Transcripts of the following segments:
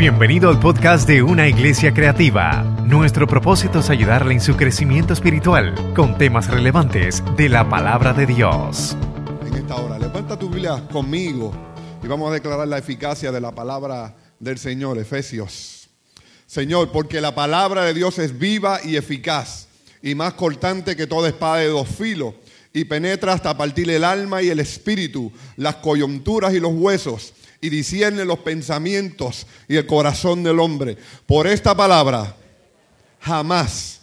Bienvenido al podcast de Una Iglesia Creativa. Nuestro propósito es ayudarle en su crecimiento espiritual con temas relevantes de la palabra de Dios. En esta hora, levanta tu Biblia conmigo y vamos a declarar la eficacia de la palabra del Señor, Efesios. Señor, porque la palabra de Dios es viva y eficaz y más cortante que toda espada de dos filos y penetra hasta partir el alma y el espíritu, las coyunturas y los huesos y discierne los pensamientos y el corazón del hombre. Por esta palabra jamás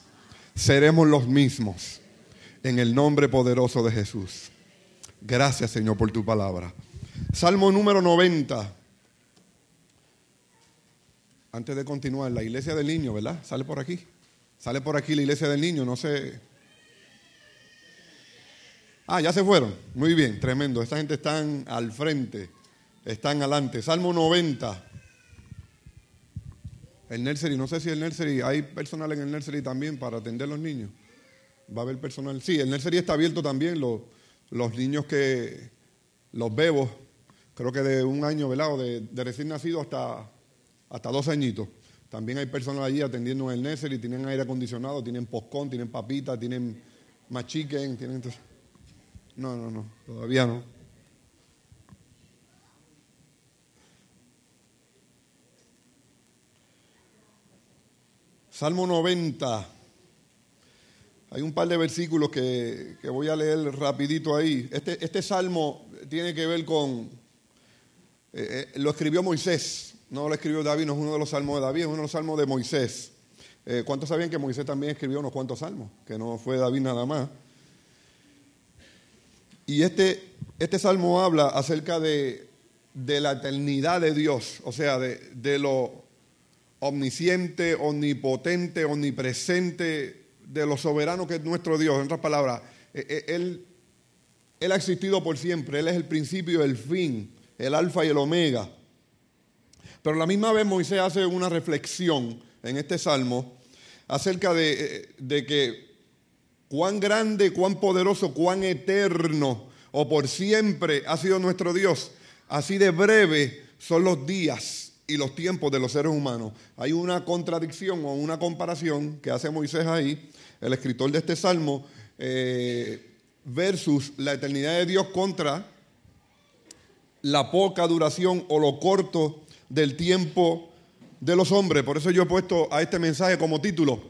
seremos los mismos. En el nombre poderoso de Jesús. Gracias Señor por tu palabra. Salmo número 90. Antes de continuar, la iglesia del niño, ¿verdad? Sale por aquí. Sale por aquí la iglesia del niño, no sé. Ah, ya se fueron. Muy bien, tremendo. Esta gente está al frente están adelante. Salmo 90. El nursery, no sé si el nursery, hay personal en el nursery también para atender a los niños. Va a haber personal. Sí, el nursery está abierto también. Los, los niños que, los bebos, creo que de un año, ¿verdad? De, recién nacido hasta, hasta dos añitos. También hay personal allí atendiendo en el nursery, tienen aire acondicionado, tienen postcón, tienen papitas, tienen machiquen, tienen... No, no, no, todavía no. Salmo 90. Hay un par de versículos que, voy a leer rapidito ahí. Este, este salmo tiene que ver con... Eh, eh, lo escribió Moisés, no lo escribió David, no es uno de los salmos de David, es uno de los salmos de Moisés. Eh, ¿Cuántos sabían que Moisés también escribió unos cuantos salmos? Que no fue David nada más. Y este, este salmo habla acerca de, la eternidad de Dios, o sea, de, de lo omnisciente, omnipotente, omnipresente, de lo soberano que es nuestro Dios. En otras palabras, eh, eh, Él, ha existido por siempre, Él es el principio el fin, el alfa y el omega. Pero la misma vez Moisés hace una reflexión en este salmo acerca de, eh, de que cuán grande, cuán poderoso, cuán eterno o por siempre ha sido nuestro Dios. Así de breve son los días y los tiempos de los seres humanos. Hay una contradicción o una comparación que hace Moisés ahí, el escritor de este salmo, eh, versus la eternidad de Dios contra la poca duración o lo corto del tiempo de los hombres. Por eso yo he puesto a este mensaje como título.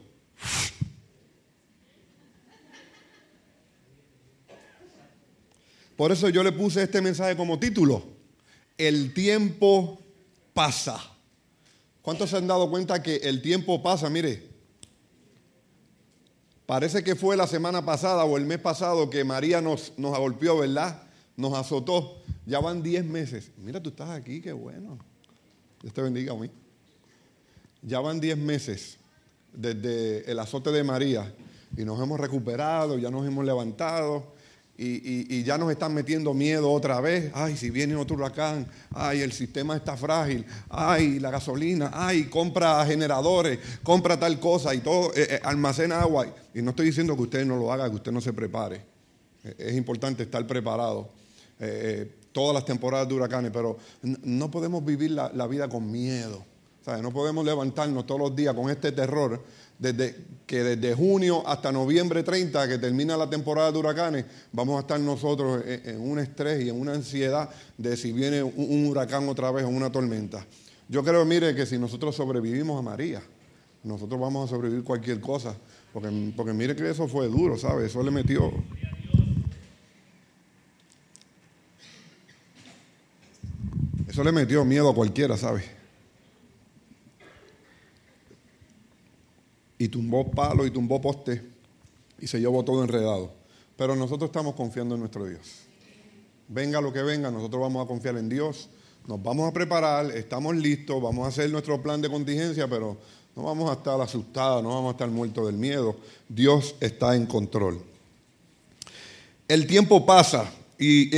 Por eso yo le puse este mensaje como título. El tiempo pasa. ¿Cuántos se han dado cuenta que el tiempo pasa? Mire, parece que fue la semana pasada o el mes pasado que María nos, nos golpeó, ¿verdad? Nos azotó. Ya van 10 meses. Mira, tú estás aquí, qué bueno. Dios te bendiga a mí. Ya van 10 meses desde el azote de María y nos hemos recuperado, ya nos hemos levantado y, ya nos están metiendo miedo otra vez. Ay, si viene otro huracán, ay, el sistema está frágil, ay, la gasolina, ay, compra generadores, compra tal cosa y todo, eh, eh, almacena agua. Y no estoy diciendo que usted no lo haga, que usted no se prepare. Eh, es importante estar preparado. todas las temporadas de huracanes, pero no podemos vivir la, vida con miedo. No podemos levantarnos todos los días con este terror desde, que desde junio hasta noviembre 30, que termina la temporada de huracanes, vamos a estar nosotros en, un estrés y en una ansiedad de si viene un, huracán otra vez o una tormenta. Yo creo, mire, que si nosotros sobrevivimos a María, nosotros vamos a sobrevivir cualquier cosa, porque, porque mire que eso fue duro, ¿sabe? Eso le metió... Eso le metió miedo a cualquiera, ¿sabe? Y tumbó palo y tumbó poste y se llevó todo enredado. Pero nosotros estamos confiando en nuestro Dios. Venga lo que venga, nosotros vamos a confiar en Dios, nos vamos a preparar, estamos listos, vamos a hacer nuestro plan de contingencia, pero no vamos a estar asustados, no vamos a estar muertos del miedo. Dios está en control. El tiempo pasa, y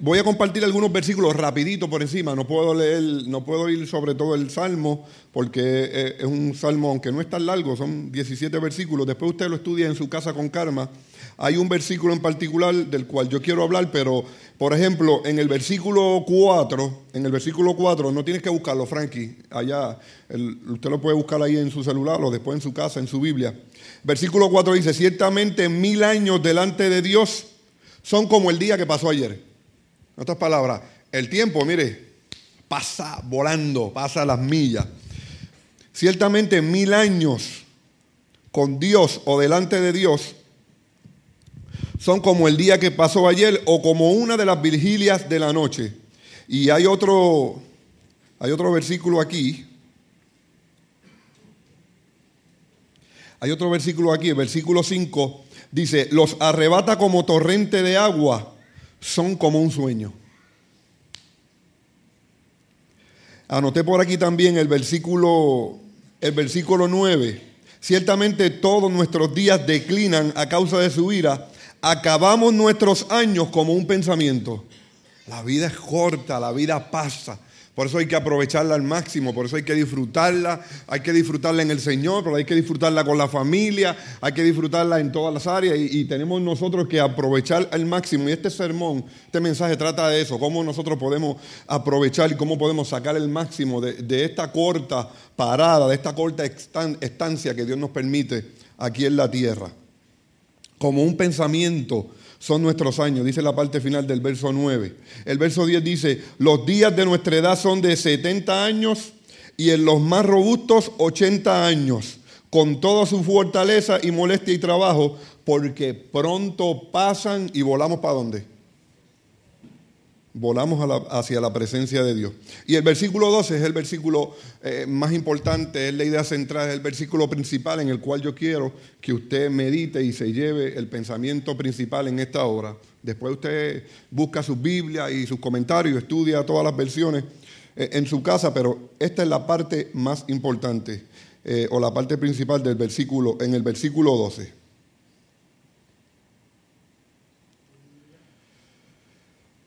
voy a compartir algunos versículos rapidito por encima. No puedo leer, no puedo ir sobre todo el salmo porque es un salmo aunque no es tan largo, son 17 versículos. Después usted lo estudia en su casa con calma. hay un versículo en particular del cual yo quiero hablar, pero por ejemplo, en el versículo 4, en el versículo 4, no tienes que buscarlo, Frankie, allá, usted lo puede buscar ahí en su celular o después en su casa, en su Biblia. Versículo 4 dice, ciertamente mil años delante de Dios son como el día que pasó ayer. En otras palabras, el tiempo, mire, pasa volando, pasa las millas. Ciertamente mil años con Dios o delante de Dios son como el día que pasó ayer o como una de las vigilias de la noche. Y hay otro, hay otro versículo aquí. Hay otro versículo aquí, el versículo 5, dice, los arrebata como torrente de agua, son como un sueño. Anoté por aquí también el versículo, el versículo 9. Ciertamente todos nuestros días declinan a causa de su ira, acabamos nuestros años como un pensamiento. La vida es corta, la vida pasa. Por eso hay que aprovecharla al máximo, por eso hay que disfrutarla, hay que disfrutarla en el Señor, pero hay que disfrutarla con la familia, hay que disfrutarla en todas las áreas y, tenemos nosotros que aprovechar al máximo. Y este sermón, este mensaje trata de eso, cómo nosotros podemos aprovechar y cómo podemos sacar el máximo de esta corta parada, de esta corta estancia que Dios nos permite aquí en la tierra como un pensamiento son nuestros años, dice la parte final del verso 9. El verso 10 dice, los días de nuestra edad son de 70 años y en los más robustos 80 años, con toda su fortaleza y molestia y trabajo, porque pronto pasan y volamos para dónde? Volamos hacia la presencia de Dios. Y el versículo 12 es el versículo eh, más importante, es la idea central, es el versículo principal en el cual yo quiero que usted medite y se lleve el pensamiento principal en esta hora. Después usted busca su Biblia y sus comentarios, estudia todas las versiones eh, en su casa, pero esta es la parte más importante eh, o la parte principal del versículo, en el versículo 12.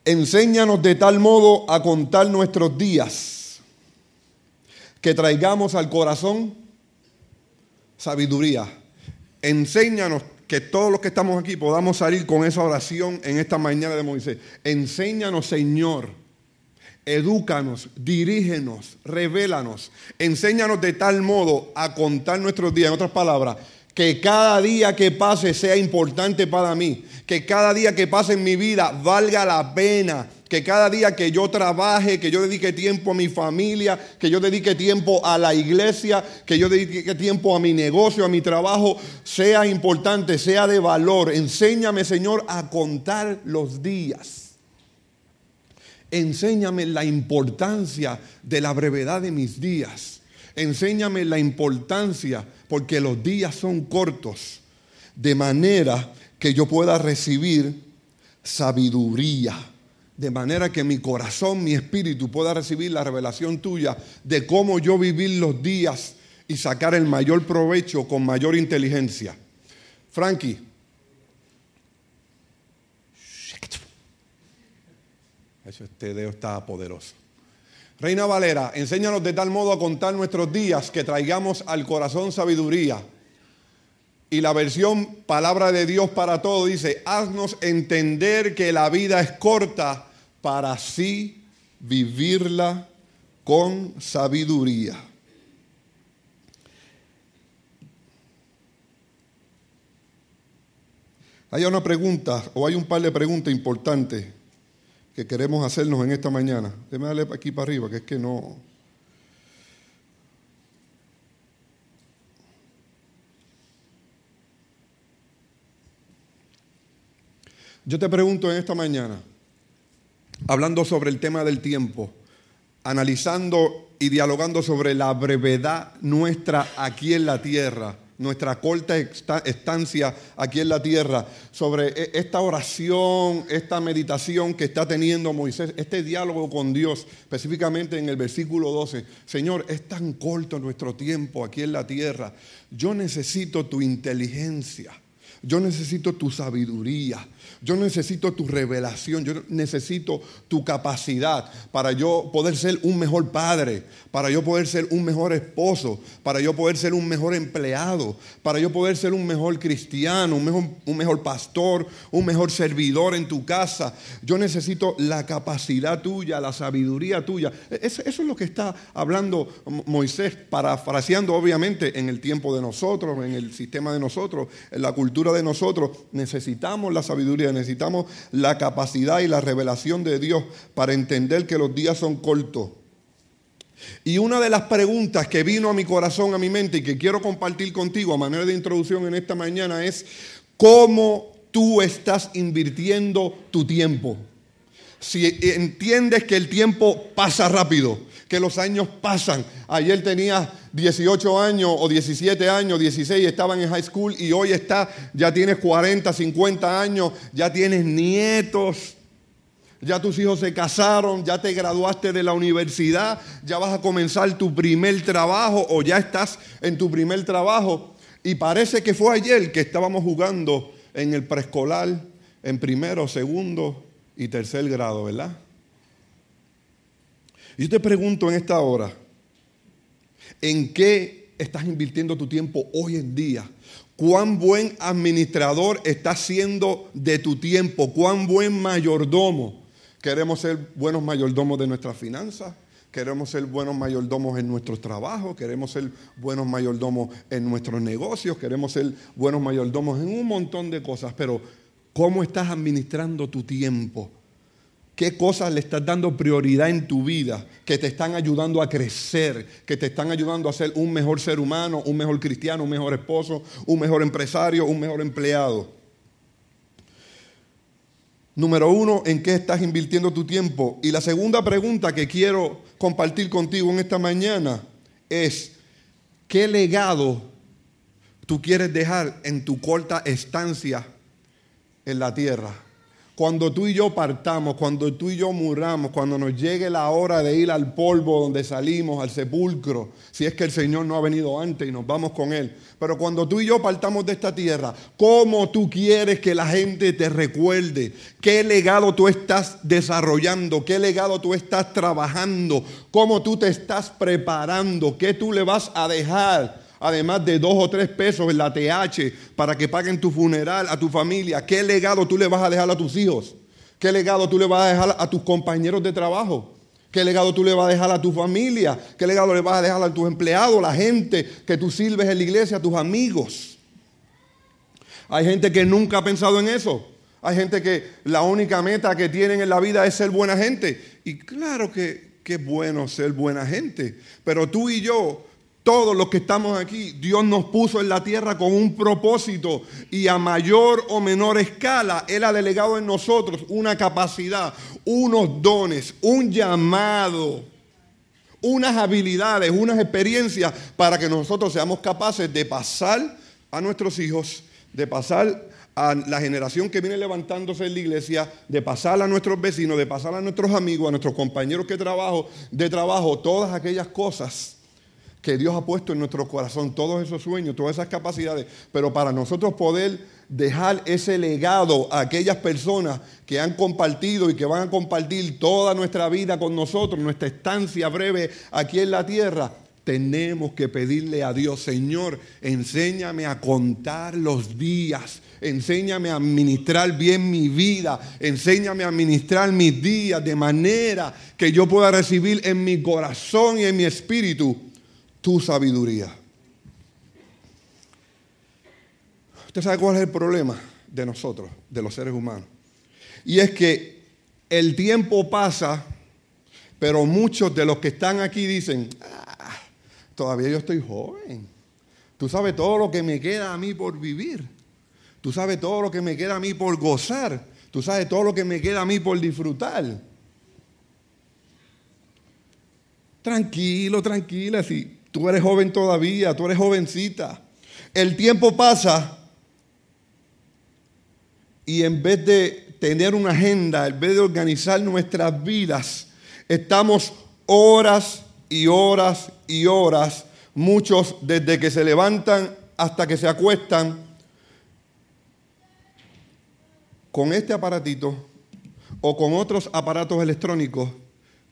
Enséñanos de tal modo a contar nuestros días que traigamos al corazón sabiduría. Enséñanos que todos los que estamos aquí podamos salir con esa oración en esta mañana de Moisés. Enséñanos, Señor. Edúcanos, dirígenos, revélanos. Enséñanos de tal modo a contar nuestros días. En otras palabras, que cada día que pase sea importante para mí, que cada día que pase en mi vida valga la pena, que cada día que yo trabaje, que yo dedique tiempo a mi familia, que yo dedique tiempo a la iglesia, que yo dedique tiempo a mi negocio, a mi trabajo, sea importante, sea de valor. Enséñame, Señor, a contar los días. Enséñame la importancia de la brevedad de mis días. Enséñame la importancia, porque los días son cortos, de manera que yo pueda recibir sabiduría, de manera que mi corazón, mi espíritu pueda recibir la revelación tuya de cómo yo vivir los días y sacar el mayor provecho con mayor inteligencia. Frankie. Este dedo está poderoso. Reina Valera, enséñanos de tal modo a contar nuestros días que traigamos al corazón sabiduría. Y la versión Palabra de Dios para todo dice, haznos entender que la vida es corta para así vivirla con sabiduría. Hay una pregunta o hay un par de preguntas importantes que queremos hacernos en esta mañana. Déjame darle aquí para arriba, que es que no. Yo te pregunto en esta mañana, hablando sobre el tema del tiempo, analizando y dialogando sobre la brevedad nuestra aquí en la tierra nuestra corta estancia aquí en la tierra, sobre e, esta oración, esta meditación que está teniendo Moisés, este diálogo con Dios, específicamente en el versículo 12. Señor, es tan corto nuestro tiempo aquí en la tierra. Yo necesito tu inteligencia. Yo necesito tu sabiduría. Yo necesito tu revelación, yo necesito tu capacidad para yo poder ser un mejor padre, para yo poder ser un mejor esposo, para yo poder ser un mejor empleado, para yo poder ser un mejor cristiano, un mejor, un mejor pastor, un mejor servidor en tu casa. Yo necesito la capacidad tuya, la sabiduría tuya. Eso, eso es lo que está hablando Moisés, parafraseando obviamente en el tiempo de nosotros, en el sistema de nosotros, en la cultura de nosotros. Necesitamos la sabiduría necesitamos la capacidad y la revelación de Dios para entender que los días son cortos. Y una de las preguntas que vino a mi corazón, a mi mente y que quiero compartir contigo a manera de introducción en esta mañana es, ¿cómo tú estás invirtiendo tu tiempo? Si entiendes que el tiempo pasa rápido, que los años pasan. Ayer tenía 18 años o 17 años, 16, estaban en high school y hoy está, ya tienes 40, 50 años, ya tienes nietos. Ya tus hijos se casaron, ya te graduaste de la universidad, ya vas a comenzar tu primer trabajo o ya estás en tu primer trabajo. Y parece que fue ayer que estábamos jugando en el preescolar, en primero, segundo y tercer grado, ¿verdad? Yo te pregunto en esta hora, ¿en qué estás invirtiendo tu tiempo hoy en día? ¿Cuán buen administrador estás siendo de tu tiempo? ¿Cuán buen mayordomo? Queremos ser buenos mayordomos de nuestras finanzas. Queremos ser buenos mayordomos en nuestros trabajos, queremos ser buenos mayordomos en nuestros negocios, queremos ser buenos mayordomos en un montón de cosas, pero ¿cómo estás administrando tu tiempo? ¿Qué cosas le estás dando prioridad en tu vida que te están ayudando a crecer, que te están ayudando a ser un mejor ser humano, un mejor cristiano, un mejor esposo, un mejor empresario, un mejor empleado? Número uno, ¿en qué estás invirtiendo tu tiempo? Y la segunda pregunta que quiero compartir contigo en esta mañana es, ¿qué legado tú quieres dejar en tu corta estancia en la tierra? Cuando tú y yo partamos, cuando tú y yo muramos, cuando nos llegue la hora de ir al polvo donde salimos, al sepulcro, si es que el Señor no ha venido antes y nos vamos con Él. Pero cuando tú y yo partamos de esta tierra, ¿cómo tú quieres que la gente te recuerde? ¿Qué legado tú estás desarrollando? ¿Qué legado tú estás trabajando? ¿Cómo tú te estás preparando? ¿Qué tú le vas a dejar? Además de dos o tres pesos en la TH para que paguen tu funeral a tu familia, ¿qué legado tú le vas a dejar a tus hijos? ¿Qué legado tú le vas a dejar a tus compañeros de trabajo? ¿Qué legado tú le vas a dejar a tu familia? ¿Qué legado le vas a dejar a tus empleados, la gente que tú sirves en la iglesia, a tus amigos? Hay gente que nunca ha pensado en eso. Hay gente que la única meta que tienen en la vida es ser buena gente. Y claro que, que es bueno ser buena gente. Pero tú y yo todos los que estamos aquí, Dios nos puso en la tierra con un propósito y a mayor o menor escala, Él ha delegado en nosotros una capacidad, unos dones, un llamado, unas habilidades, unas experiencias para que nosotros seamos capaces de pasar a nuestros hijos, de pasar a la generación que viene levantándose en la iglesia, de pasar a nuestros vecinos, de pasar a nuestros amigos, a nuestros compañeros que trabajo, de trabajo, todas aquellas cosas que Dios ha puesto en nuestro corazón, todos esos sueños, todas esas capacidades, pero para nosotros poder dejar ese legado a aquellas personas que han compartido y que van a compartir toda nuestra vida con nosotros, nuestra estancia breve aquí en la tierra, tenemos que pedirle a Dios, Señor, enséñame a contar los días, enséñame a administrar bien mi vida, enséñame a administrar mis días de manera que yo pueda recibir en mi corazón y en mi espíritu tu sabiduría. ¿Usted sabe cuál es el problema de nosotros, de los seres humanos? Y es que el tiempo pasa, pero muchos de los que están aquí dicen, ah, todavía yo estoy joven. Tú sabes todo lo que me queda a mí por vivir. Tú sabes todo lo que me queda a mí por gozar. Tú sabes todo lo que me queda a mí por disfrutar. Tranquilo, tranquila, sí. Tú eres joven todavía, tú eres jovencita. El tiempo pasa y en vez de tener una agenda, en vez de organizar nuestras vidas, estamos horas y horas y horas, muchos desde que se levantan hasta que se acuestan, con este aparatito o con otros aparatos electrónicos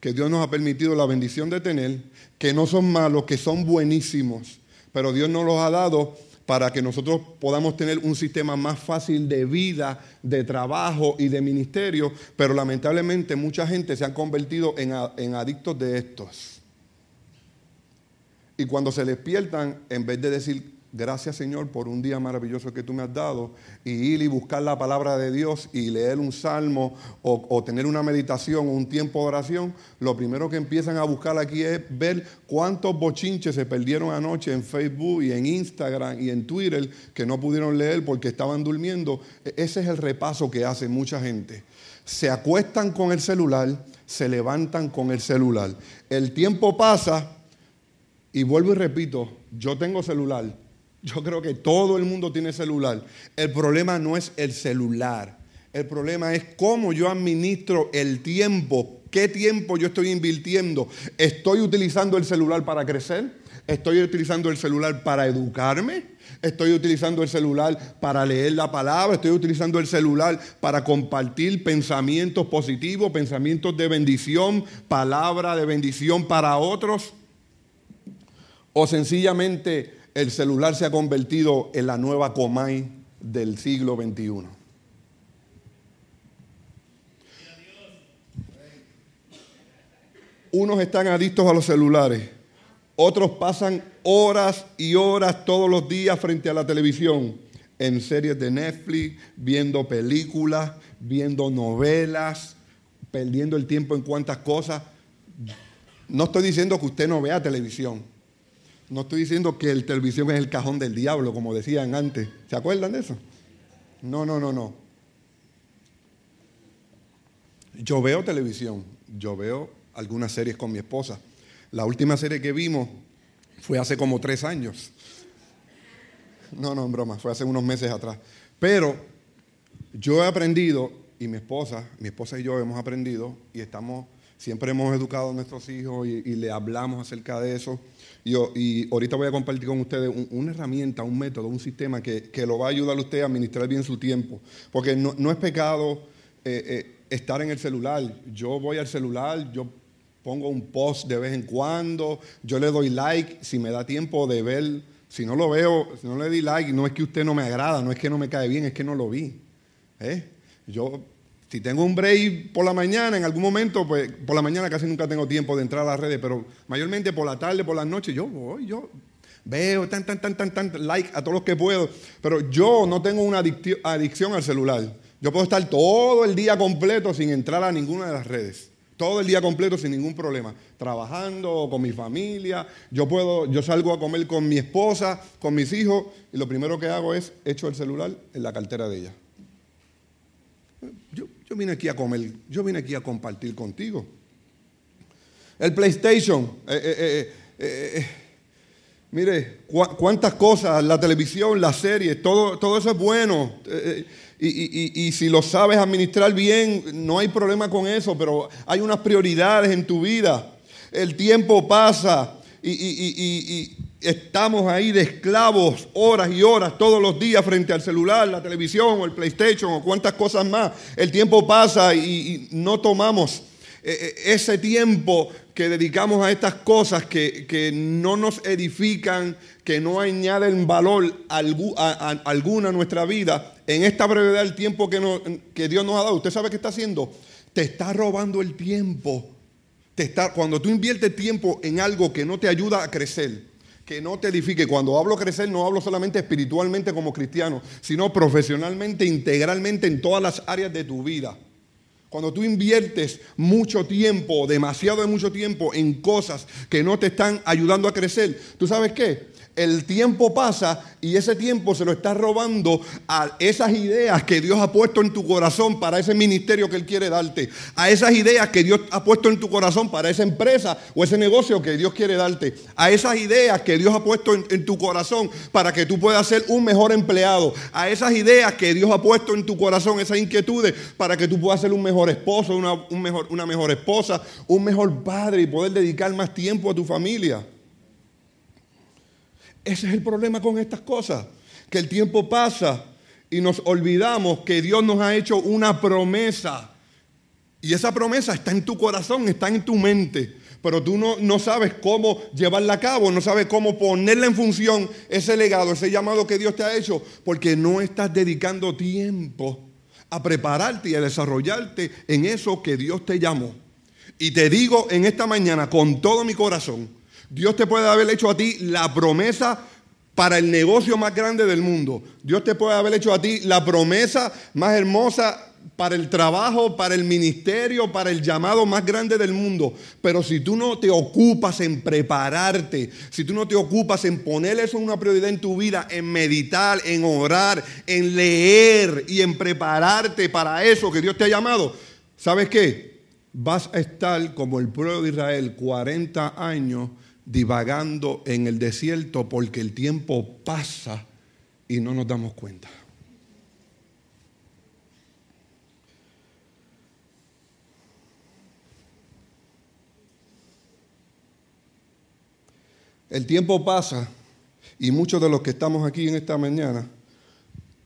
que Dios nos ha permitido la bendición de tener, que no son malos, que son buenísimos, pero Dios nos los ha dado para que nosotros podamos tener un sistema más fácil de vida, de trabajo y de ministerio, pero lamentablemente mucha gente se ha convertido en, en adictos de estos. Y cuando se despiertan, en vez de decir, Gracias Señor por un día maravilloso que tú me has dado y ir y buscar la palabra de Dios y leer un salmo o, tener una meditación o un tiempo de oración. Lo primero que empiezan a buscar aquí es ver cuántos bochinches se perdieron anoche en Facebook y en Instagram y en Twitter que no pudieron leer porque estaban durmiendo. E, ese es el repaso que hace mucha gente. Se acuestan con el celular, se levantan con el celular. El tiempo pasa y vuelvo y repito, yo tengo celular yo creo que todo el mundo tiene celular. El problema no es el celular. El problema es cómo yo administro el tiempo. ¿Qué tiempo yo estoy invirtiendo? ¿Estoy utilizando el celular para crecer? ¿Estoy utilizando el celular para educarme? Estoy utilizando el celular para leer la palabra, estoy utilizando el celular para compartir pensamientos positivos, pensamientos de bendición, palabra de bendición para otros. O sencillamente el celular se ha convertido en la nueva Comay del siglo XXI. Unos están adictos a los celulares, otros pasan horas y horas todos los días frente a la televisión, en series de Netflix, viendo películas, viendo novelas, perdiendo el tiempo en cuantas cosas. No estoy diciendo que usted no vea televisión. No estoy diciendo que el televisión es el cajón del diablo, como decían antes. ¿Se acuerdan de eso? No, no, no, no. Yo veo televisión, yo veo algunas series con mi esposa. La última serie que vimos fue hace como tres años. No, no, en broma, fue hace unos meses atrás. Pero yo he aprendido, y mi esposa, mi esposa y yo hemos aprendido, y estamos, siempre hemos educado a nuestros hijos y, y le hablamos acerca de eso y, ahorita voy a compartir con ustedes una herramienta, un método, un sistema que, lo va a ayudar a usted a administrar bien su tiempo. Porque no, es pecado eh, eh, estar en el celular. Yo voy al celular, yo pongo un post de vez en cuando, yo le doy like si me da tiempo de ver. Si no lo veo, si no le di like, no es que usted no me agrada, no es que no me cae bien, es que no lo vi. ¿eh? Yo si tengo un break por la mañana, en algún momento, pues por la mañana casi nunca tengo tiempo de entrar a las redes, pero mayormente por la tarde, por las noches, yo voy, yo veo tan, tan, tan, tan, tan, like a todos los que puedo, pero yo no tengo una adicción al celular. Yo puedo estar todo el día completo sin entrar a ninguna de las redes. Todo el día completo sin ningún problema. Trabajando con mi familia. Yo puedo, yo salgo a comer con mi esposa, con mis hijos, y lo primero que hago es echo el celular en la cartera de ella. Yo, yo vine aquí a comer, yo vine aquí a compartir contigo. El PlayStation, eh, eh, eh, mire, cuántas cosas, la televisión, las series, todo, todo eso es bueno. Y, si lo sabes administrar bien, no hay problema con eso, pero hay unas prioridades en tu vida. El tiempo pasa y, estamos ahí de esclavos horas y horas todos los días frente al celular, la televisión o el PlayStation o cuantas cosas más. El tiempo pasa y, no tomamos eh, eh, ese tiempo que dedicamos a estas cosas que, no nos edifican, que no añaden valor a, alguna a nuestra vida. En esta brevedad del tiempo que, que Dios nos ha dado, ¿usted sabe qué está haciendo? Te está robando el tiempo. Cuando tú inviertes tiempo en algo que no te ayuda a crecer, que no te edifique. Cuando hablo crecer, no hablo solamente espiritualmente como cristiano, sino profesionalmente, integralmente en todas las áreas de tu vida. Cuando tú inviertes mucho tiempo, demasiado de mucho tiempo en cosas que no te están ayudando a crecer, ¿tú sabes qué? El tiempo pasa y ese tiempo se lo está robando a esas ideas que Dios ha puesto en tu corazón para ese ministerio que Él quiere darte, a esas ideas que Dios ha puesto en tu corazón para esa empresa o ese negocio que Dios quiere darte, a esas ideas que Dios ha puesto en, tu corazón para que tú puedas ser un mejor empleado, a esas ideas que Dios ha puesto en tu corazón, esas inquietudes para que tú puedas ser un mejor esposo, una, un mejor, una mejor esposa, un mejor padre y poder dedicar más tiempo a tu familia. Ese es el problema con estas cosas, que el tiempo pasa y nos olvidamos que Dios nos ha hecho una promesa. Y esa promesa está en tu corazón, está en tu mente. Pero tú no, no sabes cómo llevarla a cabo, no sabes cómo ponerla en función, ese legado, ese llamado que Dios te ha hecho, porque no estás dedicando tiempo a prepararte y a desarrollarte en eso que Dios te llamó. Y te digo en esta mañana con todo mi corazón, Dios te puede haber hecho a ti la promesa para el negocio más grande del mundo. Dios te puede haber hecho a ti la promesa más hermosa para el trabajo, para el ministerio, para el llamado más grande del mundo. Pero si tú no te ocupas en prepararte, si tú no te ocupas en poner eso en una prioridad en tu vida, en meditar, en orar, en leer y en prepararte para eso que Dios te ha llamado, ¿sabes qué? Vas a estar como el pueblo de Israel 40 años divagando en el desierto porque el tiempo pasa y no nos damos cuenta. El tiempo pasa y muchos de los que estamos aquí en esta mañana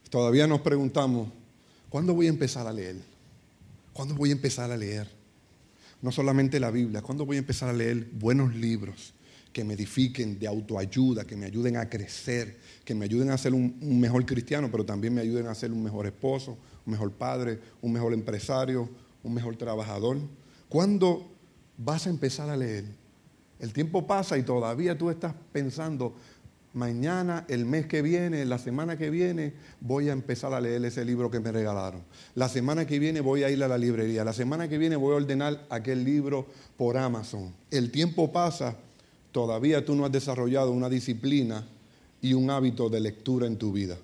todavía nos preguntamos, ¿cuándo voy a empezar a leer? ¿Cuándo voy a empezar a leer? No solamente la Biblia, ¿cuándo voy a empezar a leer buenos libros que me edifiquen de autoayuda, que me ayuden a crecer, que me ayuden a ser un, mejor cristiano, pero también me ayuden a ser un mejor esposo, un mejor padre, un mejor empresario, un mejor trabajador? ¿Cuándo vas a empezar a leer? El tiempo pasa y todavía tú estás pensando, mañana, el mes que viene, la semana que viene, voy a empezar a leer ese libro que me regalaron. La semana que viene voy a ir a la librería. La semana que viene voy a ordenar aquel libro por Amazon. El tiempo pasa, todavía tú no has desarrollado una disciplina y un hábito de lectura en tu vida.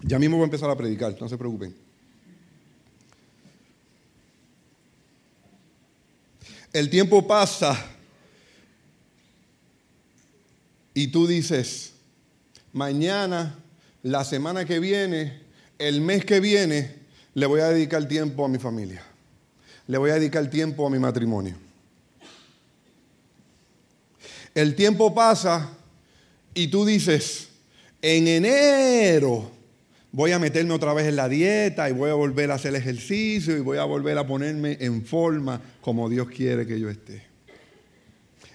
Ya mismo voy a empezar a predicar, no se preocupen. El tiempo pasa y tú dices, mañana, la semana que viene, el mes que viene, le voy a dedicar tiempo a mi familia. Le voy a dedicar tiempo a mi matrimonio. El tiempo pasa y tú dices, en enero voy a meterme otra vez en la dieta y voy a volver a hacer ejercicio y voy a volver a ponerme en forma como Dios quiere que yo esté.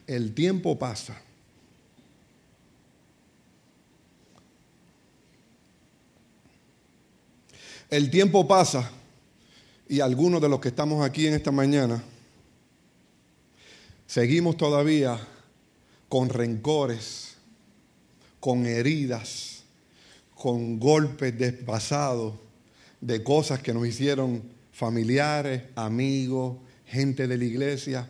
El tiempo pasa. El tiempo pasa y algunos de los que estamos aquí en esta mañana seguimos todavía con rencores, con heridas, con golpes despasados de cosas que nos hicieron familiares, amigos, gente de la iglesia.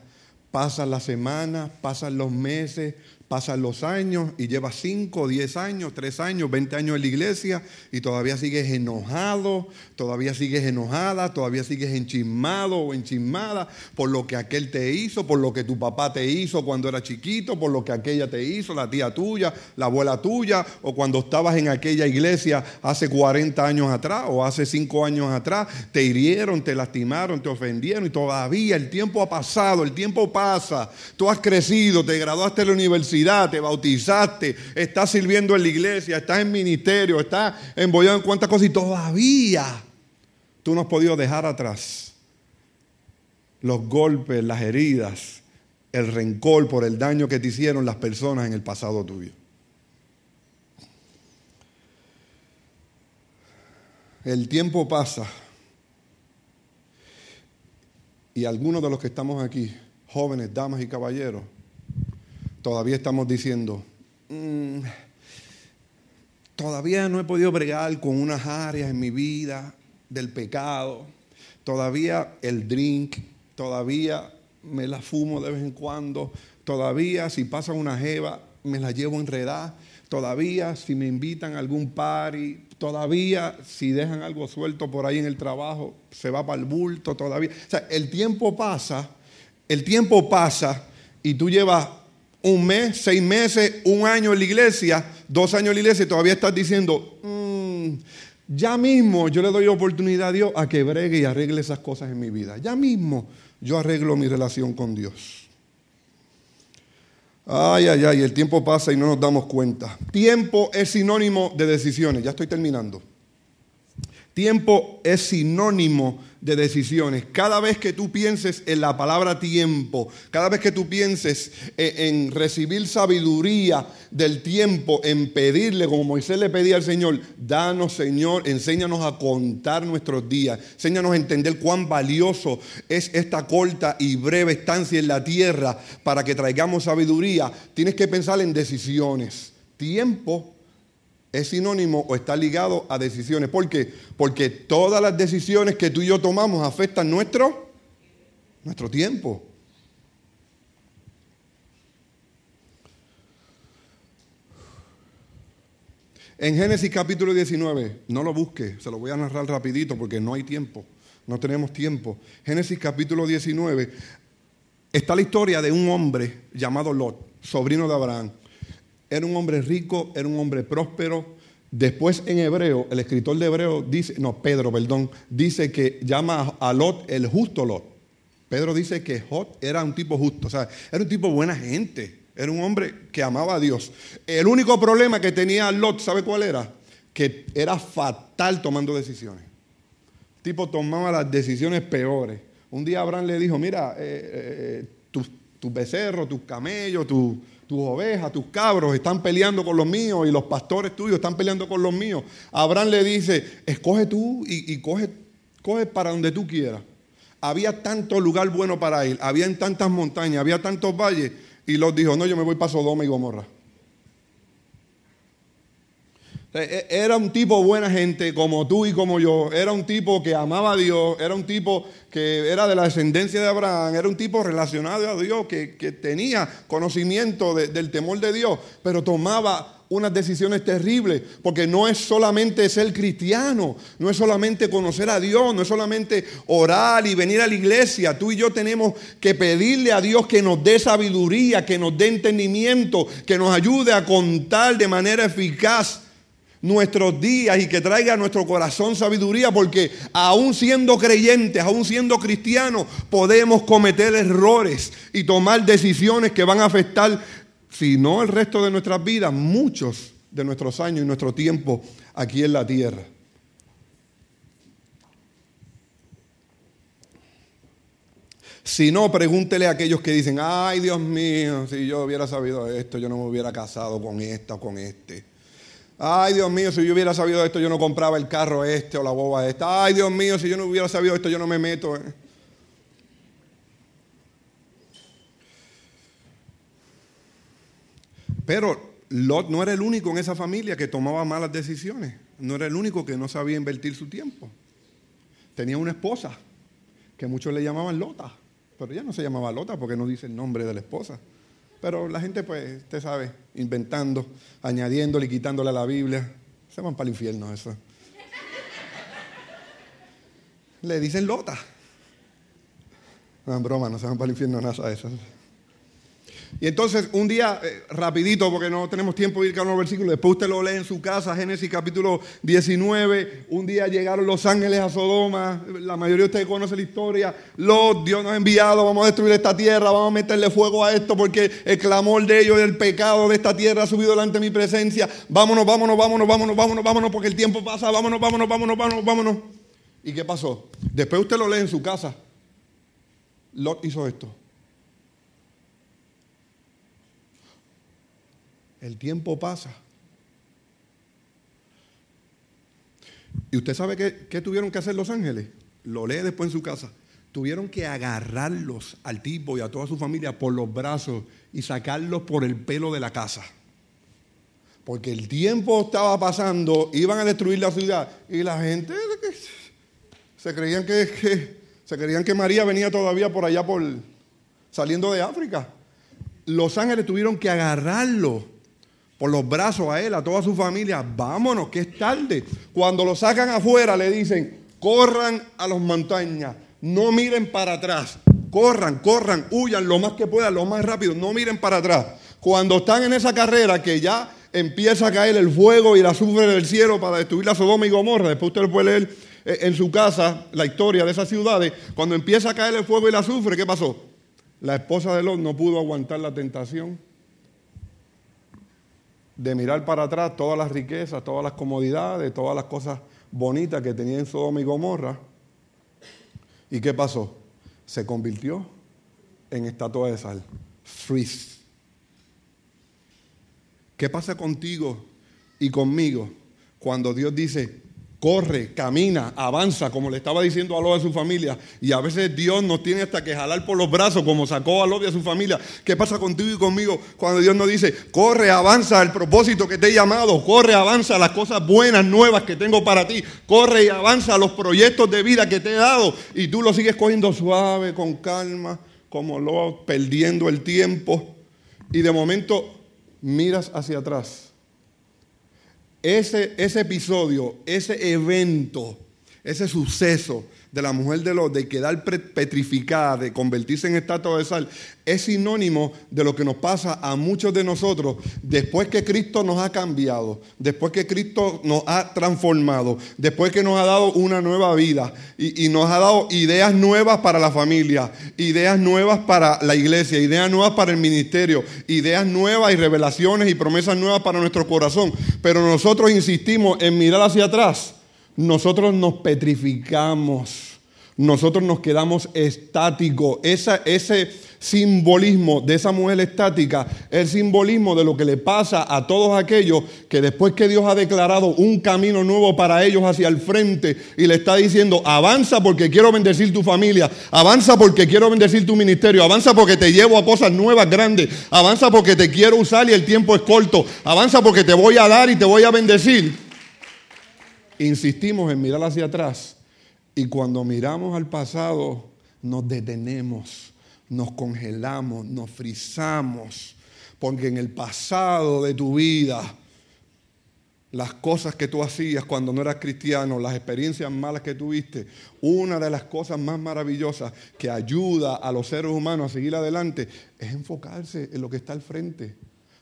Pasan las semanas, pasan los meses, Pasan los años y llevas 5, 10 años, 3 años, 20 años en la iglesia y todavía sigues enojado, todavía sigues enojada, todavía sigues enchismado o enchismada por lo que aquel te hizo, por lo que tu papá te hizo cuando era chiquito, por lo que aquella te hizo, la tía tuya, la abuela tuya, o cuando estabas en aquella iglesia hace 40 años atrás o hace 5 años atrás, te hirieron, te lastimaron, te ofendieron y todavía el tiempo ha pasado, el tiempo pasa, tú has crecido, te graduaste de la universidad te bautizaste, estás sirviendo en la iglesia, estás en ministerio, estás embollado en cuantas cosas y todavía tú no has podido dejar atrás los golpes, las heridas, el rencor por el daño que te hicieron las personas en el pasado tuyo. El tiempo pasa y algunos de los que estamos aquí, jóvenes, damas y caballeros, todavía estamos diciendo, mm, todavía no he podido bregar con unas áreas en mi vida del pecado, todavía el drink, todavía me la fumo de vez en cuando, todavía si pasa una jeva me la llevo enredada, todavía si me invitan a algún party, todavía si dejan algo suelto por ahí en el trabajo, se va para el bulto, todavía. O sea, el tiempo pasa, el tiempo pasa y tú llevas un mes, seis meses, un año en la iglesia, dos años en la iglesia y todavía estás diciendo, mm, ya mismo yo le doy oportunidad a Dios a que bregue y arregle esas cosas en mi vida. Ya mismo yo arreglo mi relación con Dios. Ay, ay, ay, el tiempo pasa y no nos damos cuenta. Tiempo es sinónimo de decisiones. Ya estoy terminando. Tiempo es sinónimo de decisiones. Cada vez que tú pienses en la palabra tiempo, cada vez que tú pienses en, recibir sabiduría del tiempo, en pedirle, como Moisés le pedía al Señor, danos Señor, enséñanos a contar nuestros días, enséñanos a entender cuán valioso es esta corta y breve estancia en la tierra para que traigamos sabiduría, tienes que pensar en decisiones. Tiempo es sinónimo o está ligado a decisiones. ¿Por qué? Porque todas las decisiones que tú y yo tomamos afectan nuestro, nuestro tiempo. En Génesis capítulo 19, no lo busque, se lo voy a narrar rapidito porque no hay tiempo, no tenemos tiempo. Génesis capítulo 19, está la historia de un hombre llamado Lot, sobrino de Abraham. Era un hombre rico, era un hombre próspero. Después en hebreo, el escritor de hebreo dice, no, Pedro, perdón, dice que llama a Lot el justo Lot. Pedro dice que Lot era un tipo justo, o sea, era un tipo buena gente, era un hombre que amaba a Dios. El único problema que tenía Lot, ¿sabe cuál era? Que era fatal tomando decisiones. El tipo tomaba las decisiones peores. Un día Abraham le dijo, mira, eh, eh, tus tu becerros, tus camellos, tus tus ovejas, tus cabros están peleando con los míos y los pastores tuyos están peleando con los míos. Abraham le dice, escoge tú y, coge, coge para donde tú quieras. Había tanto lugar bueno para ir, había tantas montañas, había tantos valles, y los dijo, no, yo me voy para Sodoma y Gomorra. E, e, era un tipo buena gente como tú y como yo. Era un tipo que amaba a Dios. Era un tipo que era de la descendencia de Abraham. Era un tipo relacionado a Dios, que, tenía conocimiento del temor de Dios, pero tomaba unas decisiones terribles, porque no es solamente ser cristiano, no es solamente conocer a Dios, no es solamente orar y venir a la iglesia. Tú y yo tenemos que pedirle a Dios que nos dé sabiduría, que nos dé entendimiento, que nos ayude a contar de manera eficaz nuestros días y que traiga a nuestro corazón sabiduría, porque aún siendo creyentes, aún siendo cristianos, podemos cometer errores y tomar decisiones que van a afectar, si no el resto de nuestras vidas, muchos de nuestros años y nuestro tiempo aquí en la tierra. Si no, pregúntele a aquellos que dicen, ay Dios mío, si yo hubiera sabido esto, yo no me hubiera casado con esta o con este. Ay, Dios mío, si yo hubiera sabido esto, yo no compraba el carro este o la boba esta. Ay, Dios mío, si yo no hubiera sabido esto, yo no me meto. Eh. Pero Lot no era el único en esa familia que tomaba malas decisiones. No era el único que no sabía invertir su tiempo. Tenía una esposa que muchos le llamaban Lota, pero ella no se llamaba Lota porque no dice el nombre de la esposa. Pero la gente, pues, usted sabe, inventando, añadiéndole, quitándole a la Biblia. Se van para el infierno eso. Le dicen lota. No, broma, no se van para el infierno nada eso. Y entonces un día, eh, rapidito, porque no tenemos tiempo de ir a los versículos, después usted lo lee en su casa, Génesis capítulo 19, un día llegaron los ángeles a Sodoma, la mayoría de ustedes conocen la historia, los Dios nos ha enviado, vamos a destruir esta tierra, vamos a meterle fuego a esto porque el clamor de ellos, el pecado de esta tierra ha subido delante de mi presencia, vámonos, vámonos, vámonos, vámonos, vámonos, vámonos, porque el tiempo pasa, vámonos, vámonos, vámonos, vámonos, vámonos. ¿Y qué pasó? Después usted lo lee en su casa. Lot hizo esto. El tiempo pasa. ¿Y usted sabe qué, tuvieron que hacer los ángeles? Lo lee después en su casa. Tuvieron que agarrarlos al tipo y a toda su familia por los brazos y sacarlos por el pelo de la casa. Porque el tiempo estaba pasando, iban a destruir la ciudad y la gente se creían que, se creían que María venía todavía por allá por saliendo de África. Los ángeles tuvieron que agarrarlo por los brazos a él, a toda su familia, vámonos, que es tarde. Cuando lo sacan afuera le dicen, corran a las montañas, no miren para atrás, corran, corran, huyan lo más que puedan, lo más rápido, no miren para atrás. Cuando están en esa carrera que ya empieza a caer el fuego y la azufre del cielo para destruir la Sodoma y Gomorra, después usted puede leer eh, en su casa la historia de esas ciudades, cuando empieza a caer el fuego y la azufre, ¿qué pasó? La esposa de Lot no pudo aguantar la tentación de mirar para atrás todas las riquezas, todas las comodidades, todas las cosas bonitas que tenía en Sodoma y Gomorra. ¿Y qué pasó? Se convirtió en estatua de sal. Freeze. ¿Qué pasa contigo y conmigo cuando Dios dice, corre, camina, avanza, como le estaba diciendo a Lot a su familia. Y a veces Dios nos tiene hasta que jalar por los brazos, como sacó a Lot y a su familia. ¿Qué pasa contigo y conmigo cuando Dios nos dice, corre, avanza el propósito que te he llamado, corre, avanza las cosas buenas, nuevas que tengo para ti, corre y avanza los proyectos de vida que te he dado y tú lo sigues cogiendo suave, con calma, como Lot, perdiendo el tiempo y de momento miras hacia atrás ese, ese episodio, ese evento, ese suceso de la mujer de los de quedar petrificada, de convertirse en estatua de sal, es sinónimo de lo que nos pasa a muchos de nosotros después que Cristo nos ha cambiado, después que Cristo nos ha transformado, después que nos ha dado una nueva vida y nos ha dado ideas nuevas para la familia, ideas nuevas para la iglesia, ideas nuevas para el ministerio, ideas nuevas y revelaciones y promesas nuevas para nuestro corazón. Pero nosotros insistimos en mirar hacia atrás nosotros nos petrificamos, nosotros nos quedamos estáticos. ese simbolismo de esa mujer estática es el simbolismo de lo que le pasa a todos aquellos que después que Dios ha declarado un camino nuevo para ellos hacia el frente y le está diciendo, avanza porque quiero bendecir tu familia, avanza porque quiero bendecir tu ministerio, avanza porque te llevo a cosas nuevas, grandes, avanza porque te quiero usar y el tiempo es corto, avanza porque te voy a dar y te voy a bendecir insistimos en mirar hacia atrás y cuando miramos al pasado nos detenemos, nos congelamos, nos frizamos, porque en el pasado de tu vida, las cosas que tú hacías cuando no eras cristiano, las experiencias malas que tuviste, una de las cosas más maravillosas que ayuda a los seres humanos a seguir adelante es enfocarse en lo que está al frente.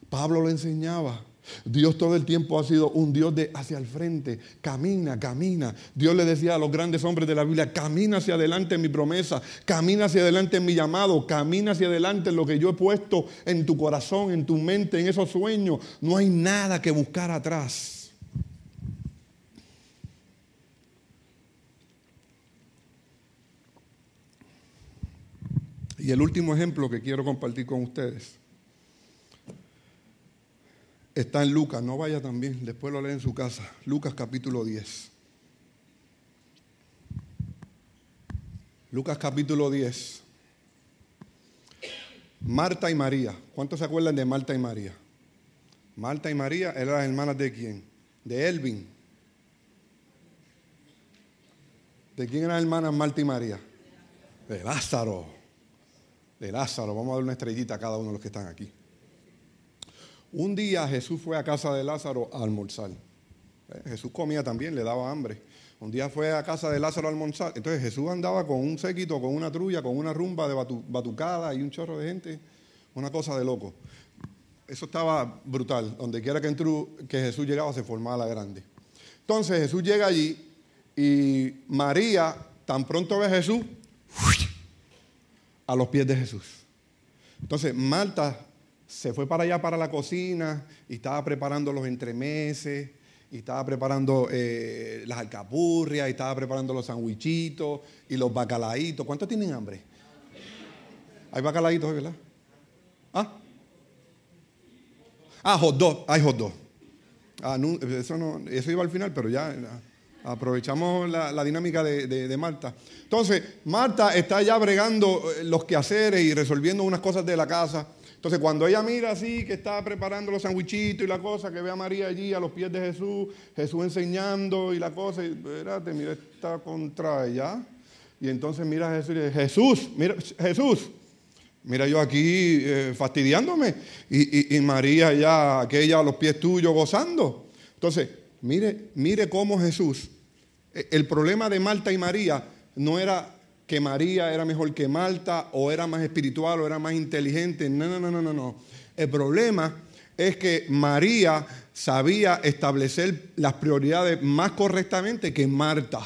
Pablo lo enseñaba. Dios todo el tiempo ha sido un Dios de hacia el frente. Camina, camina. Dios le decía a los grandes hombres de la Biblia, camina hacia adelante en mi promesa, camina hacia adelante en mi llamado, camina hacia adelante en lo que yo he puesto en tu corazón, en tu mente, en esos sueños. No hay nada que buscar atrás. Y el último ejemplo que quiero compartir con ustedes está en Lucas, no vaya también, después lo lee en su casa. Lucas capítulo 10. Lucas capítulo 10. Marta y María. ¿Cuántos se acuerdan de Marta y María? Marta y María eran las hermanas de quién? De Elvin. ¿De quién eran hermanas Marta y María? De Lázaro. De Lázaro. Vamos a dar una estrellita a cada uno de los que están aquí. Un día Jesús fue a casa de Lázaro a almorzar. Eh, Jesús comía también, le daba hambre. Un día fue a casa de Lázaro a almorzar. Entonces Jesús andaba con un séquito, con una trulla, con una rumba de batucada y un chorro de gente. Una cosa de loco. Eso estaba brutal. Donde quiera que, que Jesús llegaba se formaba la grande. Entonces Jesús llega allí y María tan pronto ve a Jesús a los pies de Jesús. Entonces Marta se fue para allá, para la cocina, y estaba preparando los entremeses, y estaba preparando eh, las alcapurrias, y estaba preparando los sandwichitos y los bacalaitos. ¿Cuántos tienen hambre? ¿Hay bacalaitos, verdad? ¿Ah? Ah, hot dog, hay hot. Ah, eso, no, eso iba al final, pero ya aprovechamos la, dinámica de, de, Marta. Entonces, Marta está ya bregando eh, los quehaceres y resolviendo unas cosas de la casa. Entonces, cuando ella mira así, que está preparando los sandwichitos y la cosa, que ve a María allí a los pies de Jesús, Jesús enseñando y la cosa, y espérate, mira, está contra ella. Y entonces mira a Jesús y dice, Jesús, mira, Jesús, mira yo aquí eh, fastidiándome. Y, María ya, aquella a los pies tuyos gozando. Entonces, mire, mire cómo Jesús, e, el problema de Marta y María no era que María era mejor que Marta o era más espiritual o era más inteligente. No, no, no, no, no. El problema es que María sabía establecer las prioridades más correctamente que Marta.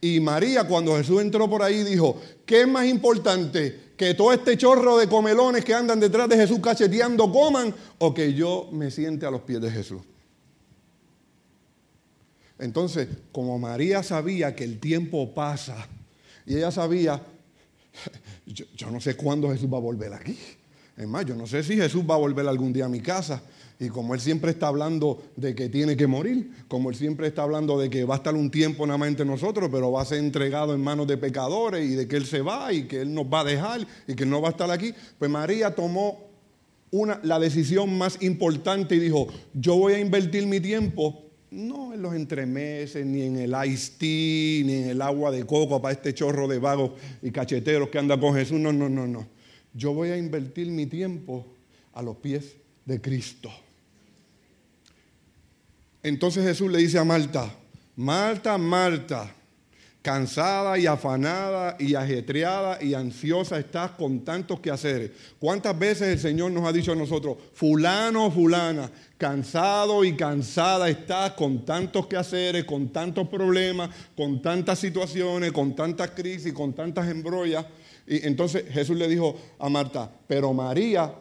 Y María cuando Jesús entró por ahí dijo, ¿qué es más importante? que todo este chorro de comelones que andan detrás de Jesús cacheteando coman o que yo me siente a los pies de Jesús. Entonces, como María sabía que el tiempo pasa y ella sabía, yo, no sé cuándo Jesús va a volver aquí. Es más, yo no sé si Jesús va a volver algún día a mi casa. Y como Él siempre está hablando de que tiene que morir, como Él siempre está hablando de que va a estar un tiempo nada más entre nosotros, pero va a ser entregado en manos de pecadores y de que Él se va y que Él nos va a dejar y que no va a estar aquí, pues María tomó una, la decisión más importante y dijo, yo voy a invertir mi tiempo no en los entremeses, ni en el ice tea, ni en el agua de coco para este chorro de vagos y cacheteros que anda con Jesús. No, no, no, no. Yo voy a invertir mi tiempo a los pies de Cristo. Entonces Jesús le dice a Marta, Marta, Marta, cansada y afanada y ajetreada y ansiosa estás con tantos quehaceres. ¿Cuántas veces el Señor nos ha dicho a nosotros, fulano, fulana, cansado y cansada estás con tantos quehaceres, con tantos problemas, con tantas situaciones, con tantas crisis, con tantas embrollas? Y entonces Jesús le dijo a Marta, pero María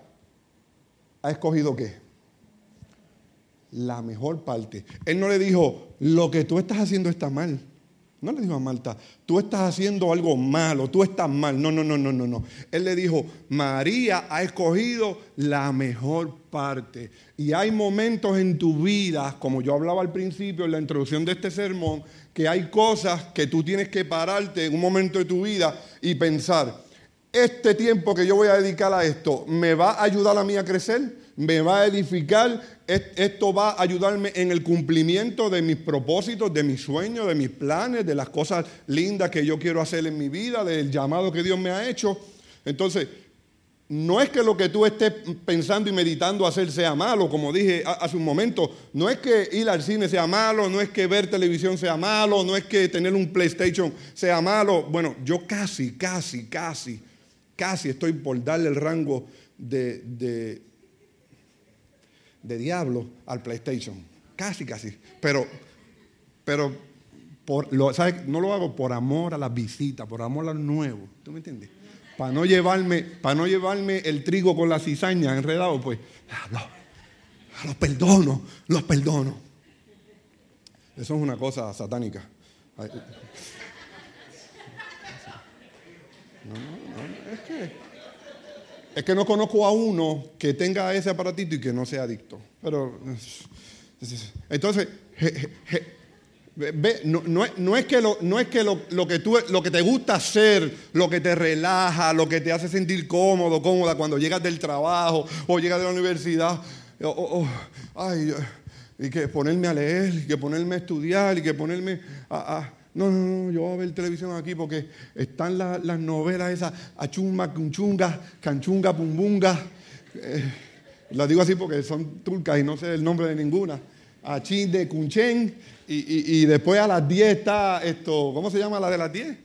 ha escogido qué? La mejor parte. Él no le dijo, lo que tú estás haciendo está mal. No le dijo a Marta, tú estás haciendo algo malo, tú estás mal. No, no, no, no, no, no. Él le dijo, María ha escogido la mejor parte. Y hay momentos en tu vida, como yo hablaba al principio en la introducción de este sermón, que hay cosas que tú tienes que pararte en un momento de tu vida y pensar, este tiempo que yo voy a dedicar a esto, ¿me va a ayudar a mí a crecer? Me va a edificar, esto va a ayudarme en el cumplimiento de mis propósitos, de mis sueños, de mis planes, de las cosas lindas que yo quiero hacer en mi vida, del llamado que Dios me ha hecho. Entonces, no es que lo que tú estés pensando y meditando hacer sea malo, como dije hace un momento, no es que ir al cine sea malo, no es que ver televisión sea malo, no es que tener un PlayStation sea malo. Bueno, yo casi, casi, casi, casi estoy por darle el rango de, de diablo al PlayStation. Casi, casi. Pero, pero por, lo, no lo hago por amor a la visita, por amor al nuevo. ¿Tú me entiendes? Para no llevarme, para no llevarme el trigo con la cizaña enredado, pues los perdono, los perdono. Eso es una cosa satánica. No, no, es que es que no conozco a uno que tenga ese aparatito y que no sea adicto. Pero, entonces, no, es que, lo, no es que lo, que tú, lo que te gusta hacer, lo que te relaja, lo que te hace sentir cómodo, cómoda cuando llegas del trabajo o llegas de la universidad, ay, y que ponerme a leer, y que ponerme a estudiar, y que ponerme a no, no, no, yo voy a ver televisión aquí porque están las novelas esas, achumba, cunchunga, canchunga, pumbunga. Eh, las digo así porque son turcas y no sé el nombre de ninguna. Achín de Cunchen. Y, y, después a las 10 está esto, ¿cómo se llama la de las 10?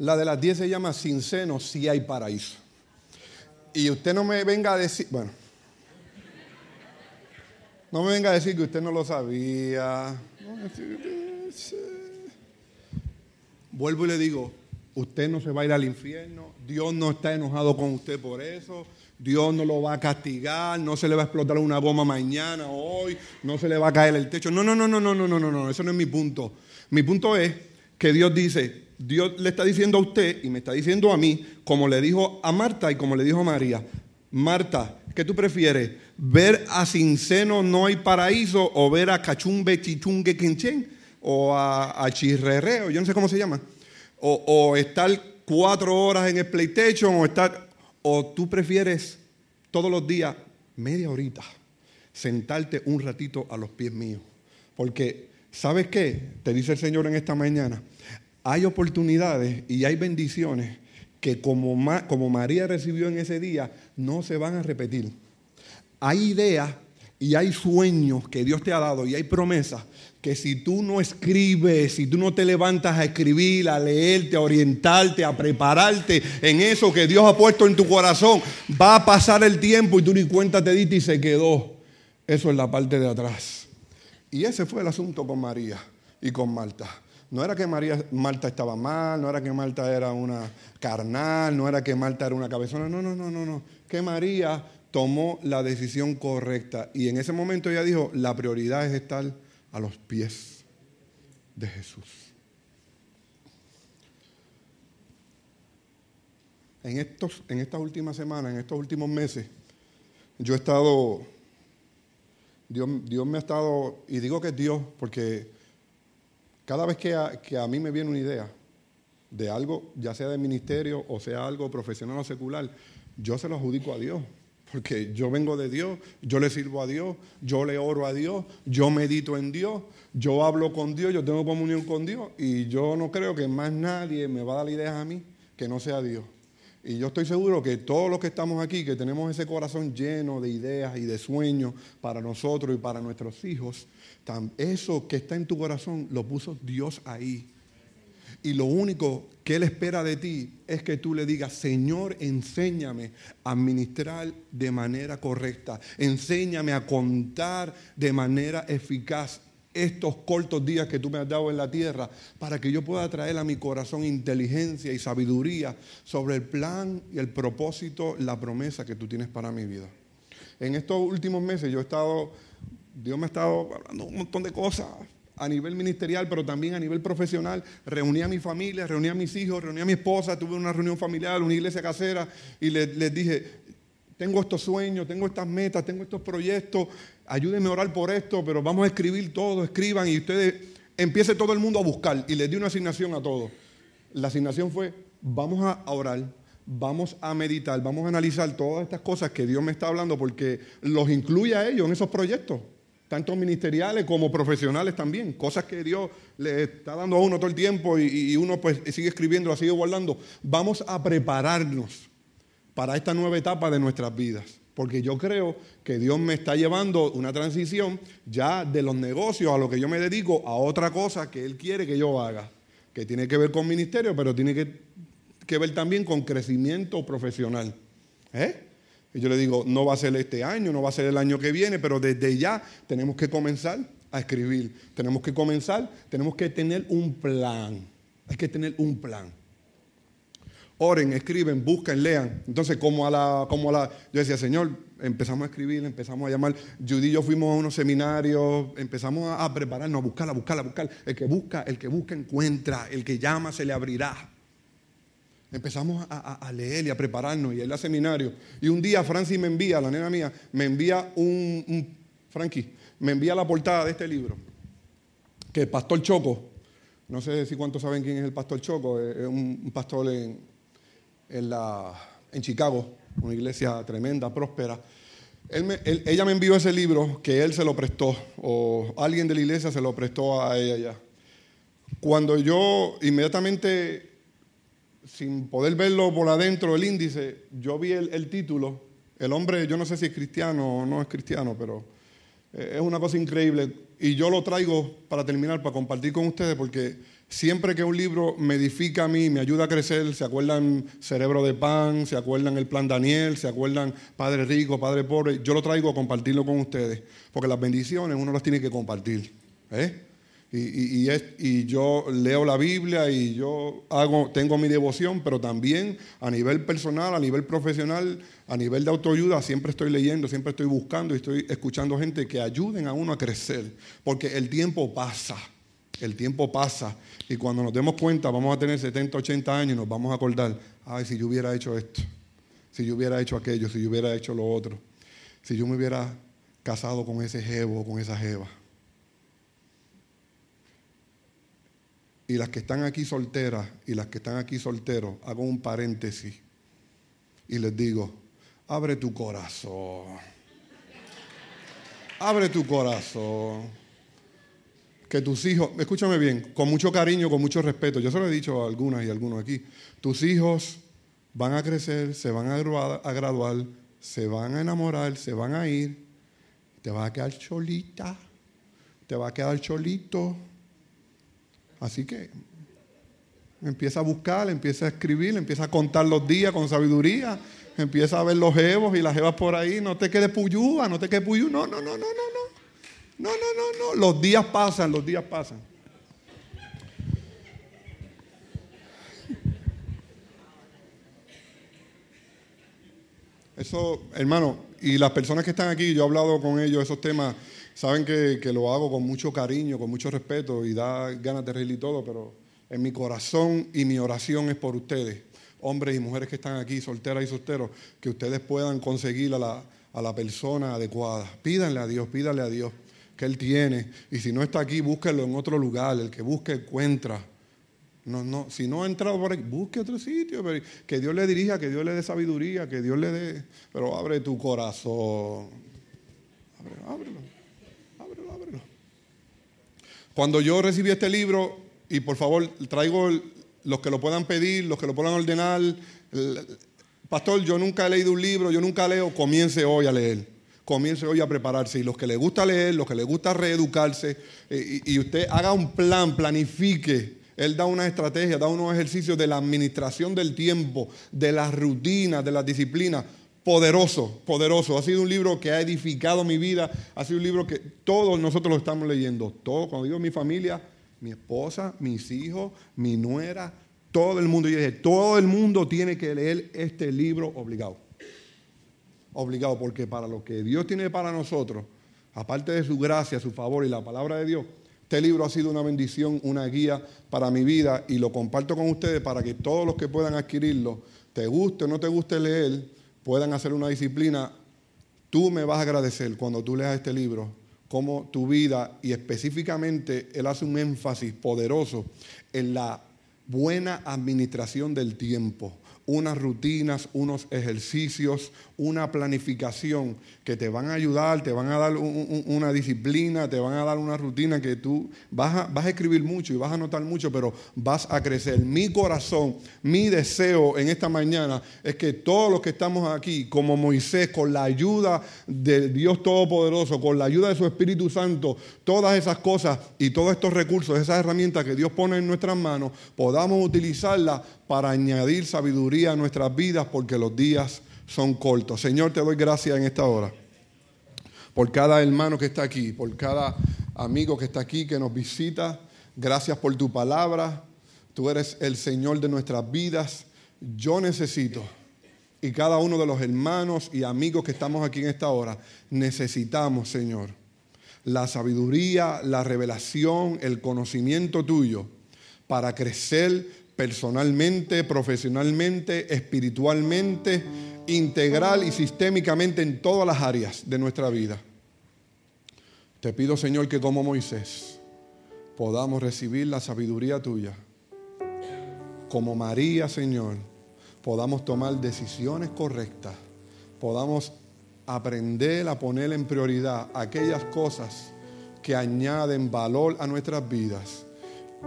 La de las 10 se llama Sin seno, si hay paraíso. Y usted no me venga a decir, bueno, no me venga a decir que usted no lo sabía. Vuelvo y le digo, usted no se va a ir al infierno, Dios no está enojado con usted por eso, Dios no lo va a castigar, no se le va a explotar una goma mañana, hoy, no se le va a caer el techo. No, no, no, no, no, no, no, no, no, eso no es mi punto. Mi punto es que Dios dice, Dios le está diciendo a usted y me está diciendo a mí, como le dijo a Marta y como le dijo a María, Marta, ¿qué tú prefieres? ¿Ver a sin seno no hay paraíso o ver a cachumbe chichungue quinchen? O a, a chirrereo, yo no sé cómo se llama. O, o estar cuatro horas en el PlayStation o estar... O tú prefieres todos los días, media horita, sentarte un ratito a los pies míos. Porque, ¿sabes qué? Te dice el Señor en esta mañana hay oportunidades y hay bendiciones que como, como María recibió en ese día, no se van a repetir. Hay ideas y hay sueños que Dios te ha dado y hay promesas que si tú no escribes, si tú no te levantas a escribir, a leerte, a orientarte, a prepararte en eso que Dios ha puesto en tu corazón, va a pasar el tiempo y tú ni cuenta te diste y se quedó. Eso es la parte de atrás. Y ese fue el asunto con María y con Marta. No era que María, Marta estaba mal, no era que Marta era una carnal, no era que Marta era una cabezona, no, no, no, no, no. Que María tomó la decisión correcta y en ese momento ella dijo, la prioridad es estar a los pies de Jesús. En, estos, en estas últimas semanas, en estos últimos meses, yo he estado, Dios, Dios me ha estado, y digo que es Dios porque cada vez que a, que a mí me viene una idea de algo, ya sea de ministerio o sea algo profesional o secular, yo se lo adjudico a Dios. Porque yo vengo de Dios, yo le sirvo a Dios, yo le oro a Dios, yo medito en Dios, yo hablo con Dios, yo tengo comunión con Dios y yo no creo que más nadie me va a dar ideas a mí que no sea Dios. Y yo estoy seguro que todos los que estamos aquí, que tenemos ese corazón lleno de ideas y de sueños para nosotros y para nuestros hijos, eso que está en tu corazón lo puso Dios ahí. Y lo único que Él espera de ti es que tú le digas, Señor, enséñame a ministrar de manera correcta, enséñame a contar de manera eficaz estos cortos días que tú me has dado en la tierra para que yo pueda traer a mi corazón inteligencia y sabiduría sobre el plan y el propósito, la promesa que tú tienes para mi vida. En estos últimos meses yo he estado, Dios me ha estado hablando un montón de cosas a nivel ministerial, pero también a nivel profesional. Reuní a mi familia, reuní a mis hijos, reuní a mi esposa, tuve una reunión familiar, una iglesia casera y les, dije, tengo estos sueños, tengo estas metas, tengo estos proyectos, ayúdenme a orar por esto, pero vamos a escribir todo, escriban y ustedes, empiece todo el mundo a buscar. Y les di una asignación a todos. La asignación fue, vamos a orar, vamos a meditar, vamos a analizar todas estas cosas que Dios me está hablando porque los incluye a ellos en esos proyectos tanto ministeriales como profesionales también, cosas que Dios le está dando a uno todo el tiempo y, uno pues sigue escribiendo, sigue guardando. Vamos a prepararnos para esta nueva etapa de nuestras vidas, porque yo creo que Dios me está llevando una transición ya de los negocios a lo que yo me dedico a otra cosa que Él quiere que yo haga, que tiene que ver con ministerio, pero tiene que, ver también con crecimiento profesional. ¿Eh? Y yo le digo, no va a ser este año, no va a ser el año que viene, pero desde ya tenemos que comenzar a escribir. Tenemos que comenzar, tenemos que tener un plan. Hay que tener un plan. Oren, escriben, busquen, lean. Entonces, como a la, como a la, yo decía, Señor, empezamos a escribir, empezamos a llamar. Judy y yo fuimos a unos seminarios, empezamos a, prepararnos, a buscar, a buscar, a buscar. El que busca, el que busca encuentra, el que llama se le abrirá. Empezamos a, leer y a prepararnos y a ir al seminario. Y un día Francis me envía, la nena mía, me envía un, un Frankie, me envía la portada de este libro, que el pastor Choco, no sé si cuántos saben quién es el pastor Choco, es un, pastor en, en, la, en Chicago, una iglesia tremenda, próspera. ella me envió ese libro que él se lo prestó, o alguien de la iglesia se lo prestó a ella ya. Cuando yo inmediatamente sin poder verlo por adentro del índice, yo vi el, título. El hombre, yo no sé si es cristiano o no es cristiano, pero eh, es una cosa increíble. Y yo lo traigo para terminar, para compartir con ustedes, porque siempre que un libro me edifica a mí, me ayuda a crecer, se acuerdan Cerebro de Pan, se acuerdan El Plan Daniel, se acuerdan Padre Rico, Padre Pobre, yo lo traigo a compartirlo con ustedes, porque las bendiciones uno las tiene que compartir. ¿eh? Y, y, yo leo la Biblia y yo hago, tengo mi devoción, pero también a nivel personal, a nivel profesional, a nivel de autoayuda, siempre estoy leyendo, siempre estoy buscando y estoy escuchando gente que ayuden a uno a crecer, porque el tiempo pasa, el tiempo pasa y cuando nos demos cuenta vamos a tener 70, 80 años y nos vamos a acordar, ay, si yo hubiera hecho esto, si yo hubiera hecho aquello, si yo hubiera hecho lo otro, si yo me hubiera casado con ese jevo o con esa jeva y las que están aquí solteras y las que están aquí solteros, hago un paréntesis y les digo, abre tu corazón. Abre tu corazón. Que tus hijos, escúchame bien, con mucho cariño, con mucho respeto, yo se lo he dicho a algunas y a algunos aquí, tus hijos van a crecer, se van a graduar, se van a enamorar, se van a ir, te vas a quedar cholita, te va a quedar cholito. Así que empieza a buscar, empieza a escribir, empieza a contar los días con sabiduría, empieza a ver los jevos y las jevas por ahí, no te quedes puyúa, no te quedes puyú, no, no, no, no, no, no, no, no, no, no, los días pasan, los días pasan. Eso, hermano, y las personas que están aquí, yo he hablado con ellos esos temas, saben que, lo hago con mucho cariño, con mucho respeto y da ganas de reír y todo, pero en mi corazón y mi oración es por ustedes, hombres y mujeres que están aquí, solteras y solteros, que ustedes puedan conseguir a la, a la persona adecuada. Pídanle a Dios, pídanle a Dios que Él tiene. Y si no está aquí, búsquelo en otro lugar. El que busque, encuentra. No, no, si no ha entrado por aquí, busque otro sitio, que Dios le dirija, que Dios le dé sabiduría, que Dios le dé. Pero abre tu corazón. Ábrelo, ábrelo, ábrelo, ábrelo. Cuando yo recibí este libro, y por favor, traigo los que lo puedan pedir, los que lo puedan ordenar. Pastor, yo nunca he leído un libro, yo nunca leo, comience hoy a leer. Comience hoy a prepararse. Y los que les gusta leer, los que les gusta reeducarse, eh, y usted haga un plan, planifique él da una estrategia, da unos ejercicios de la administración del tiempo, de las rutinas, de las disciplinas. Poderoso, poderoso. Ha sido un libro que ha edificado mi vida. Ha sido un libro que todos nosotros lo estamos leyendo. Todo, cuando digo mi familia, mi esposa, mis hijos, mi nuera, todo el mundo. Y dije, todo el mundo tiene que leer este libro obligado. Obligado, porque para lo que Dios tiene para nosotros, aparte de su gracia, su favor y la palabra de Dios, este libro ha sido una bendición, una guía para mi vida y lo comparto con ustedes para que todos los que puedan adquirirlo, te guste o no te guste leer, puedan hacer una disciplina. Tú me vas a agradecer cuando tú leas este libro, cómo tu vida y específicamente él hace un énfasis poderoso en la buena administración del tiempo unas rutinas, unos ejercicios, una planificación que te van a ayudar, te van a dar una disciplina, te van a dar una rutina que tú vas a, vas a escribir mucho y vas a notar mucho, pero vas a crecer. Mi corazón, mi deseo en esta mañana es que todos los que estamos aquí, como Moisés, con la ayuda de Dios Todopoderoso, con la ayuda de su Espíritu Santo, todas esas cosas y todos estos recursos, esas herramientas que Dios pone en nuestras manos, podamos utilizarlas para añadir sabiduría a nuestras vidas porque los días son cortos. Señor, te doy gracias en esta hora por cada hermano que está aquí, por cada amigo que está aquí, que nos visita. Gracias por tu palabra. Tú eres el Señor de nuestras vidas. Yo necesito, y cada uno de los hermanos y amigos que estamos aquí en esta hora, necesitamos, Señor, la sabiduría, la revelación, el conocimiento tuyo para crecer personalmente, profesionalmente, espiritualmente, integral y sistémicamente en todas las áreas de nuestra vida. Te pido, Señor, que como Moisés podamos recibir la sabiduría tuya. Como María, Señor, podamos tomar decisiones correctas. Podamos aprender a poner en prioridad aquellas cosas que añaden valor a nuestras vidas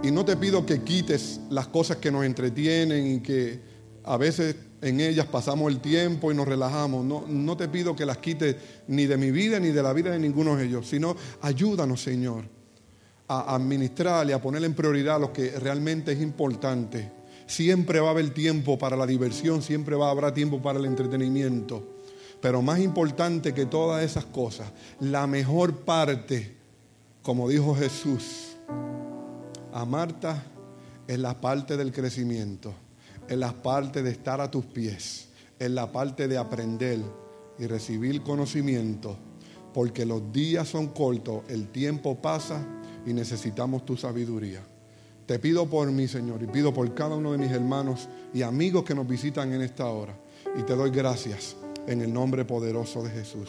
y no te pido que quites las cosas que nos entretienen y que a veces en ellas pasamos el tiempo y nos relajamos. No, no te pido que las quites ni de mi vida ni de la vida de ninguno de ellos, sino ayúdanos, Señor, a administrar y a poner en prioridad lo que realmente es importante. Siempre va a haber tiempo para la diversión, siempre va a haber tiempo para el entretenimiento. Pero más importante que todas esas cosas, la mejor parte, como dijo Jesús, a Marta es la parte del crecimiento, es la parte de estar a tus pies, es la parte de aprender y recibir conocimiento, porque los días son cortos, el tiempo pasa y necesitamos tu sabiduría. Te pido por mí, Señor, y pido por cada uno de mis hermanos y amigos que nos visitan en esta hora. Y te doy gracias en el nombre poderoso de Jesús.